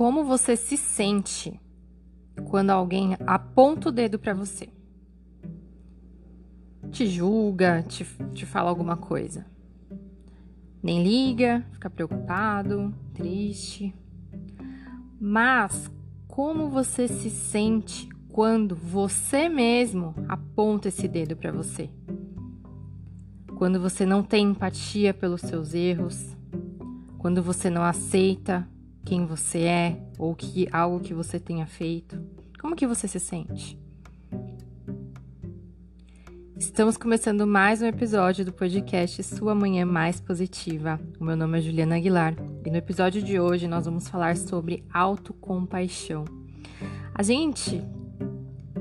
como você se sente quando alguém aponta o dedo para você. Te julga, te, te fala alguma coisa. Nem liga, fica preocupado, triste. Mas como você se sente quando você mesmo aponta esse dedo para você? Quando você não tem empatia pelos seus erros, quando você não aceita quem você é ou que algo que você tenha feito, como que você se sente? Estamos começando mais um episódio do podcast Sua Manhã Mais Positiva. O meu nome é Juliana Aguilar e no episódio de hoje nós vamos falar sobre autocompaixão. A gente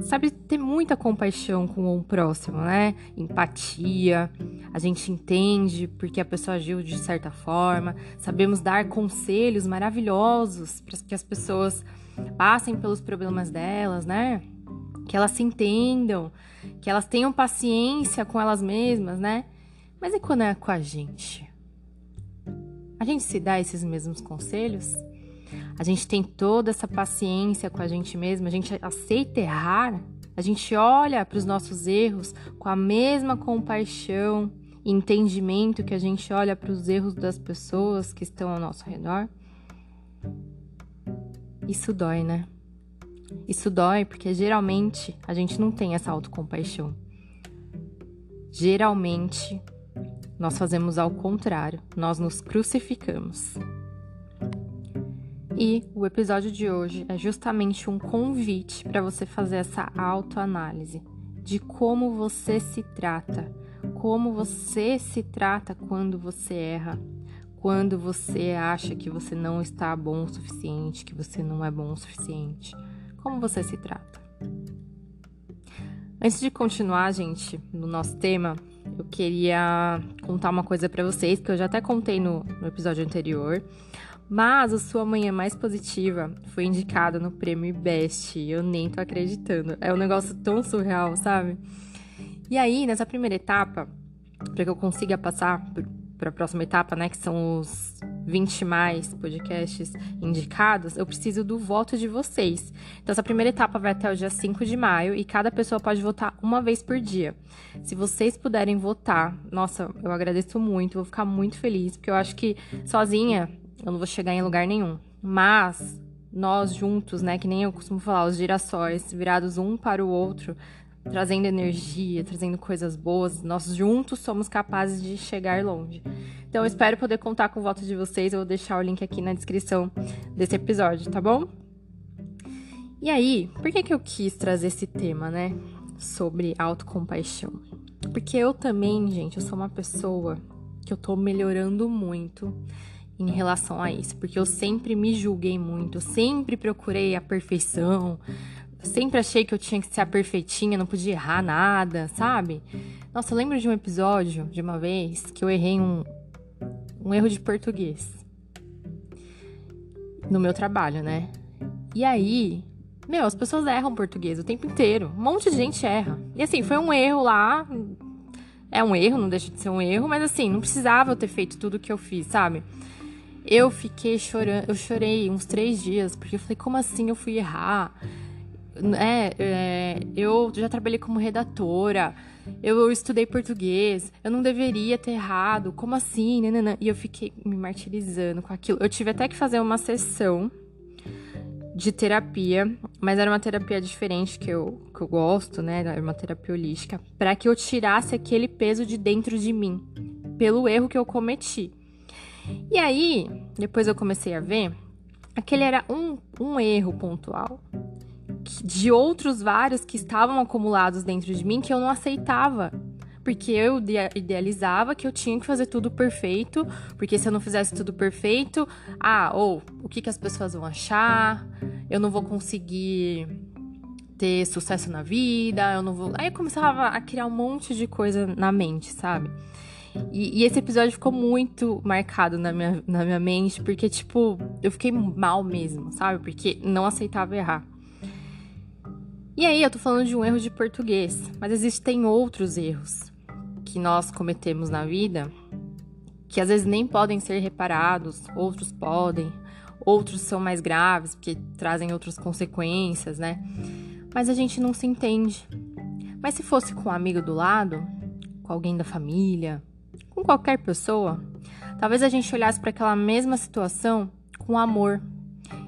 sabe ter muita compaixão com o próximo, né? Empatia, a gente entende porque a pessoa agiu de certa forma, sabemos dar conselhos maravilhosos para que as pessoas passem pelos problemas delas, né? Que elas se entendam, que elas tenham paciência com elas mesmas, né? Mas e quando é com a gente? A gente se dá esses mesmos conselhos? A gente tem toda essa paciência com a gente mesma, a gente aceita errar, a gente olha para os nossos erros com a mesma compaixão e entendimento que a gente olha para os erros das pessoas que estão ao nosso redor. Isso dói, né? Isso dói porque geralmente a gente não tem essa autocompaixão. Geralmente nós fazemos ao contrário, nós nos crucificamos. E o episódio de hoje é justamente um convite para você fazer essa autoanálise de como você se trata, como você se trata quando você erra, quando você acha que você não está bom o suficiente, que você não é bom o suficiente. Como você se trata? Antes de continuar, gente, no nosso tema, eu queria contar uma coisa para vocês que eu já até contei no, no episódio anterior. Mas a sua manhã mais positiva foi indicada no prêmio Best. Eu nem tô acreditando. É um negócio tão surreal, sabe? E aí, nessa primeira etapa, para que eu consiga passar para a próxima etapa, né, que são os 20 mais podcasts indicados, eu preciso do voto de vocês. Então, essa primeira etapa vai até o dia 5 de maio e cada pessoa pode votar uma vez por dia. Se vocês puderem votar, nossa, eu agradeço muito, vou ficar muito feliz, porque eu acho que sozinha eu não vou chegar em lugar nenhum. Mas nós juntos, né, que nem eu costumo falar, os girassóis virados um para o outro, trazendo energia, trazendo coisas boas, nós juntos somos capazes de chegar longe. Então eu espero poder contar com o voto de vocês. Eu vou deixar o link aqui na descrição desse episódio, tá bom? E aí, por que que eu quis trazer esse tema, né, sobre autocompaixão? Porque eu também, gente, eu sou uma pessoa que eu tô melhorando muito em relação a isso, porque eu sempre me julguei muito, sempre procurei a perfeição, sempre achei que eu tinha que ser a perfeitinha, não podia errar nada, sabe? Nossa, eu lembro de um episódio, de uma vez, que eu errei um, um erro de português no meu trabalho, né? E aí, meu, as pessoas erram português o tempo inteiro. Um monte de gente erra. E assim, foi um erro lá. É um erro, não deixa de ser um erro, mas assim, não precisava eu ter feito tudo o que eu fiz, sabe? Eu fiquei chorando, eu chorei uns três dias, porque eu falei, como assim eu fui errar? É, é, eu já trabalhei como redatora, eu estudei português, eu não deveria ter errado, como assim? Nanana. E eu fiquei me martirizando com aquilo. Eu tive até que fazer uma sessão de terapia, mas era uma terapia diferente que eu, que eu gosto, né? Era uma terapia holística, para que eu tirasse aquele peso de dentro de mim, pelo erro que eu cometi. E aí, depois eu comecei a ver, aquele era um, um erro pontual de outros vários que estavam acumulados dentro de mim que eu não aceitava. Porque eu idealizava que eu tinha que fazer tudo perfeito, porque se eu não fizesse tudo perfeito, ah, ou o que, que as pessoas vão achar, eu não vou conseguir ter sucesso na vida, eu não vou. Aí eu começava a criar um monte de coisa na mente, sabe? E, e, esse episódio ficou muito marcado na minha, na minha mente, porque, tipo, eu fiquei mal mesmo, sabe? Porque não aceitava errar. E aí, eu tô falando de um erro de português, mas existem outros erros que nós cometemos na vida que às vezes nem podem ser reparados, outros podem, outros são mais graves, porque trazem outras consequências, né? Mas a gente não se entende. Mas se fosse com um amigo do lado, com alguém da família, com qualquer pessoa, talvez a gente olhasse para aquela mesma situação com amor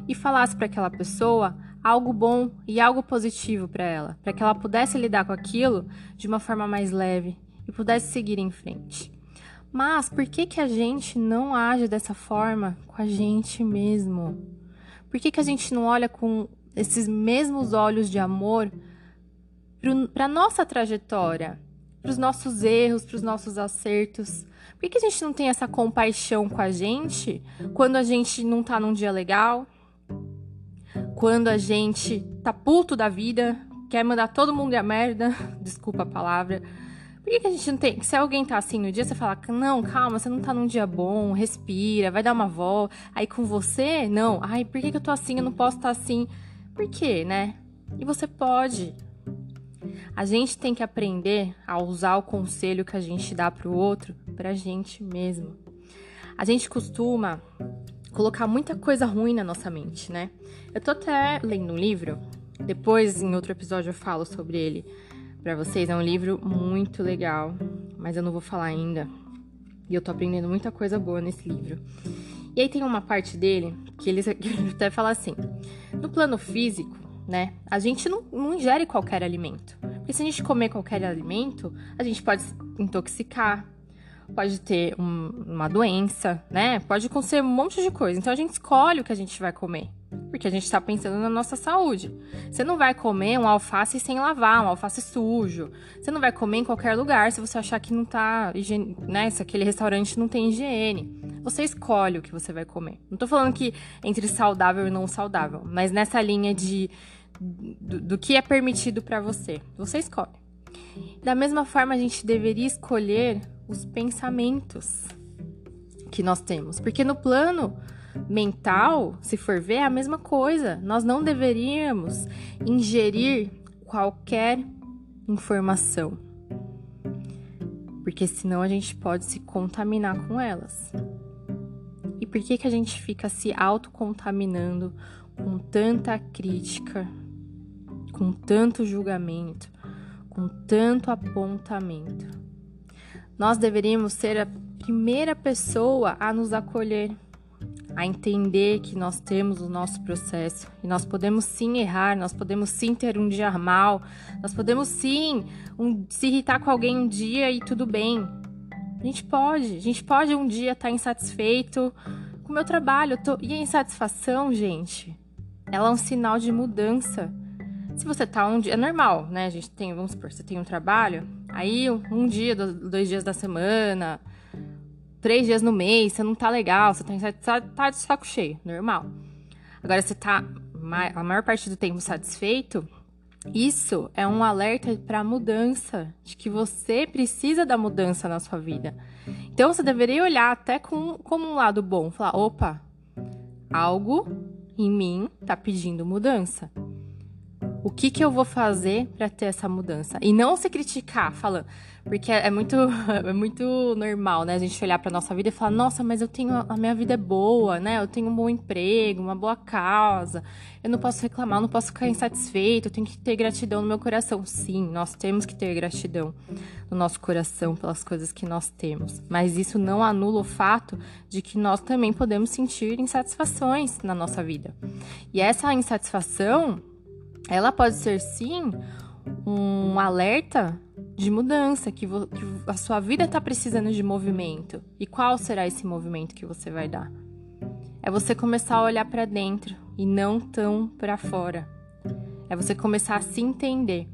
e falasse para aquela pessoa algo bom e algo positivo para ela, para que ela pudesse lidar com aquilo de uma forma mais leve e pudesse seguir em frente. Mas por que que a gente não age dessa forma com a gente mesmo? Por que que a gente não olha com esses mesmos olhos de amor para nossa trajetória, para os nossos erros, para os nossos acertos? Por que, a gente não tem essa compaixão com a gente quando a gente não tá num dia legal? Quando a gente tá puto da vida, quer mandar todo mundo a merda, desculpa a palavra. Por que, que a gente não tem. Se alguém tá assim no dia, você fala, não, calma, você não tá num dia bom, respira, vai dar uma volta. Aí com você, não. Ai, por que, que eu tô assim? Eu não posso estar tá assim. Por quê, né? E você pode. A gente tem que aprender a usar o conselho que a gente dá pro outro pra gente mesmo. A gente costuma colocar muita coisa ruim na nossa mente, né? Eu tô até lendo um livro, depois em outro episódio eu falo sobre ele para vocês. É um livro muito legal, mas eu não vou falar ainda. E eu tô aprendendo muita coisa boa nesse livro. E aí tem uma parte dele que ele, até fala assim: no plano físico, né, a gente não, não ingere qualquer alimento. Porque se a gente comer qualquer alimento, a gente pode intoxicar, pode ter um, uma doença, né? Pode acontecer um monte de coisa. Então a gente escolhe o que a gente vai comer. Porque a gente está pensando na nossa saúde. Você não vai comer um alface sem lavar, um alface sujo. Você não vai comer em qualquer lugar se você achar que não tá higiene, né? Se aquele restaurante não tem higiene. Você escolhe o que você vai comer. Não tô falando que entre saudável e não saudável, mas nessa linha de do, do que é permitido para você. Você escolhe. Da mesma forma, a gente deveria escolher os pensamentos que nós temos, porque no plano mental, se for ver, é a mesma coisa. Nós não deveríamos ingerir qualquer informação, porque senão a gente pode se contaminar com elas. E por que que a gente fica se autocontaminando com tanta crítica, com tanto julgamento, com tanto apontamento? Nós deveríamos ser a primeira pessoa a nos acolher, a entender que nós temos o nosso processo e nós podemos sim errar, nós podemos sim ter um dia mal, nós podemos sim um, se irritar com alguém um dia e tudo bem. A gente pode, a gente pode um dia estar tá insatisfeito com o meu trabalho. Tô... E a insatisfação, gente, ela é um sinal de mudança. Se você tá um dia. É normal, né? A gente tem, vamos supor, você tem um trabalho, aí um dia, dois dias da semana, três dias no mês, você não tá legal, você tá, tá de saco cheio, normal. Agora, você tá a maior parte do tempo satisfeito, isso é um alerta para mudança, de que você precisa da mudança na sua vida. Então você deveria olhar até com, como um lado bom, falar: opa, algo em mim tá pedindo mudança. O que, que eu vou fazer para ter essa mudança? E não se criticar, falando. Porque é muito, é muito normal, né? A gente olhar pra nossa vida e falar, nossa, mas eu tenho. A minha vida é boa, né? Eu tenho um bom emprego, uma boa casa. Eu não posso reclamar, eu não posso ficar insatisfeito, eu tenho que ter gratidão no meu coração. Sim, nós temos que ter gratidão no nosso coração pelas coisas que nós temos. Mas isso não anula o fato de que nós também podemos sentir insatisfações na nossa vida. E essa insatisfação ela pode ser sim um alerta de mudança, que, que a sua vida está precisando de movimento. E qual será esse movimento que você vai dar? É você começar a olhar para dentro e não tão para fora. É você começar a se entender.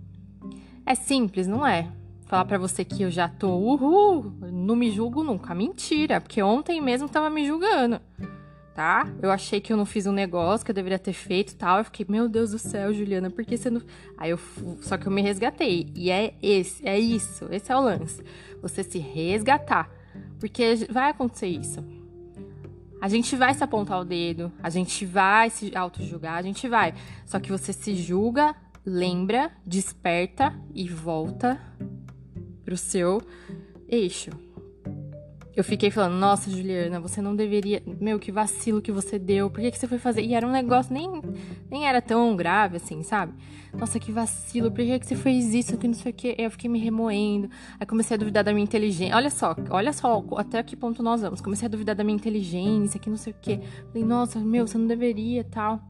É simples, não é? Falar para você que eu já tô, uhul, não me julgo nunca. Mentira, porque ontem mesmo tava me julgando tá? Eu achei que eu não fiz um negócio que eu deveria ter feito tal. Eu fiquei, meu Deus do céu, Juliana, por que você não. Aí eu. Só que eu me resgatei. E é esse, é isso. Esse é o lance. Você se resgatar. Porque vai acontecer isso. A gente vai se apontar o dedo, a gente vai se auto-julgar, a gente vai. Só que você se julga, lembra, desperta e volta pro seu eixo. Eu fiquei falando, nossa, Juliana, você não deveria. Meu, que vacilo que você deu. Por que, que você foi fazer? E era um negócio, nem, nem era tão grave assim, sabe? Nossa, que vacilo, por que, que você fez isso? Que não sei o que. Eu fiquei me remoendo. Aí comecei a duvidar da minha inteligência. Olha só, olha só até que ponto nós vamos. Comecei a duvidar da minha inteligência, que não sei o que. Falei, nossa, meu, você não deveria tal.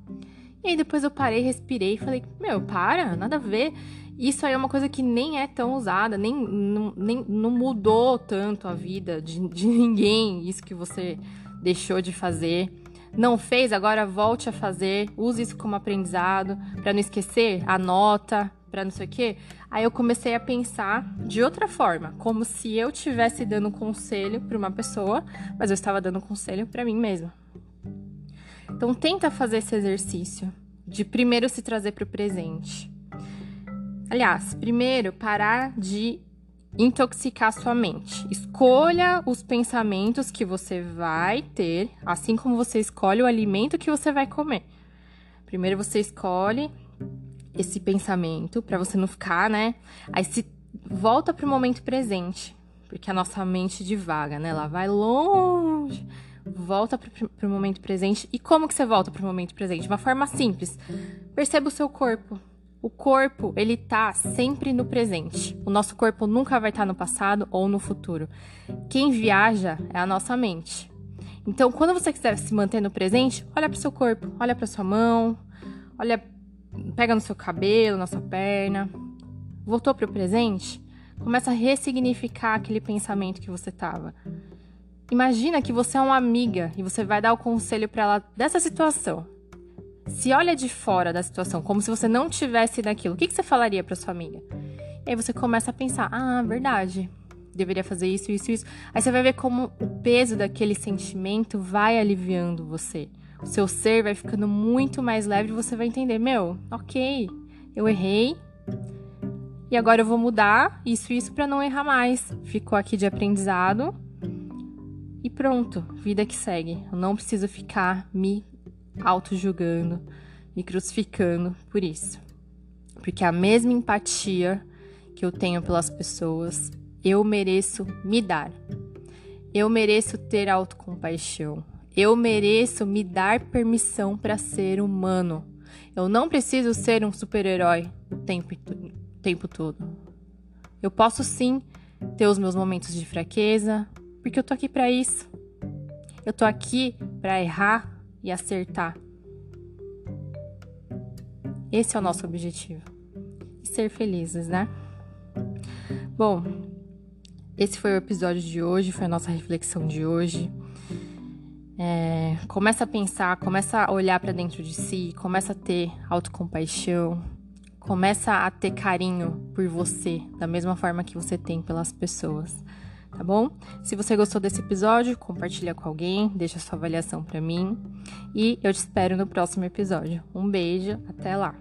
E aí depois eu parei, respirei e falei, meu, para, nada a ver. Isso aí é uma coisa que nem é tão usada, nem, não, nem, não mudou tanto a vida de, de ninguém, isso que você deixou de fazer. Não fez, agora volte a fazer, use isso como aprendizado, para não esquecer, anota, para não sei o quê. Aí eu comecei a pensar de outra forma, como se eu estivesse dando conselho para uma pessoa, mas eu estava dando conselho para mim mesma. Então tenta fazer esse exercício de primeiro se trazer para o presente. Aliás, primeiro, parar de intoxicar sua mente. Escolha os pensamentos que você vai ter, assim como você escolhe o alimento que você vai comer. Primeiro você escolhe esse pensamento para você não ficar, né? Aí se volta para o momento presente, porque a nossa mente divaga, né? Ela vai longe. Volta para o momento presente. E como que você volta para o momento presente? Uma forma simples. Perceba o seu corpo. O corpo, ele tá sempre no presente. O nosso corpo nunca vai estar tá no passado ou no futuro. Quem viaja é a nossa mente. Então, quando você quiser se manter no presente, olha para o seu corpo, olha para sua mão, olha, pega no seu cabelo, na sua perna. Voltou para o presente? Começa a ressignificar aquele pensamento que você tava. Imagina que você é uma amiga e você vai dar o conselho para ela dessa situação se olha de fora da situação, como se você não tivesse naquilo, o que, que você falaria para sua amiga? E aí você começa a pensar: ah, verdade, deveria fazer isso, isso, isso. Aí você vai ver como o peso daquele sentimento vai aliviando você. O seu ser vai ficando muito mais leve e você vai entender: meu, ok, eu errei. E agora eu vou mudar isso isso para não errar mais. Ficou aqui de aprendizado. E pronto, vida que segue. Eu não preciso ficar me auto-julgando, me crucificando por isso. Porque a mesma empatia que eu tenho pelas pessoas, eu mereço me dar. Eu mereço ter autocompaixão. Eu mereço me dar permissão para ser humano. Eu não preciso ser um super-herói o tempo, tempo todo. Eu posso sim ter os meus momentos de fraqueza, porque eu tô aqui para isso. Eu tô aqui para errar, e acertar. Esse é o nosso objetivo. Ser felizes, né? Bom, esse foi o episódio de hoje, foi a nossa reflexão de hoje. É, começa a pensar, começa a olhar para dentro de si, começa a ter autocompaixão, começa a ter carinho por você, da mesma forma que você tem pelas pessoas tá bom? Se você gostou desse episódio, compartilha com alguém, deixa sua avaliação para mim e eu te espero no próximo episódio. Um beijo, até lá.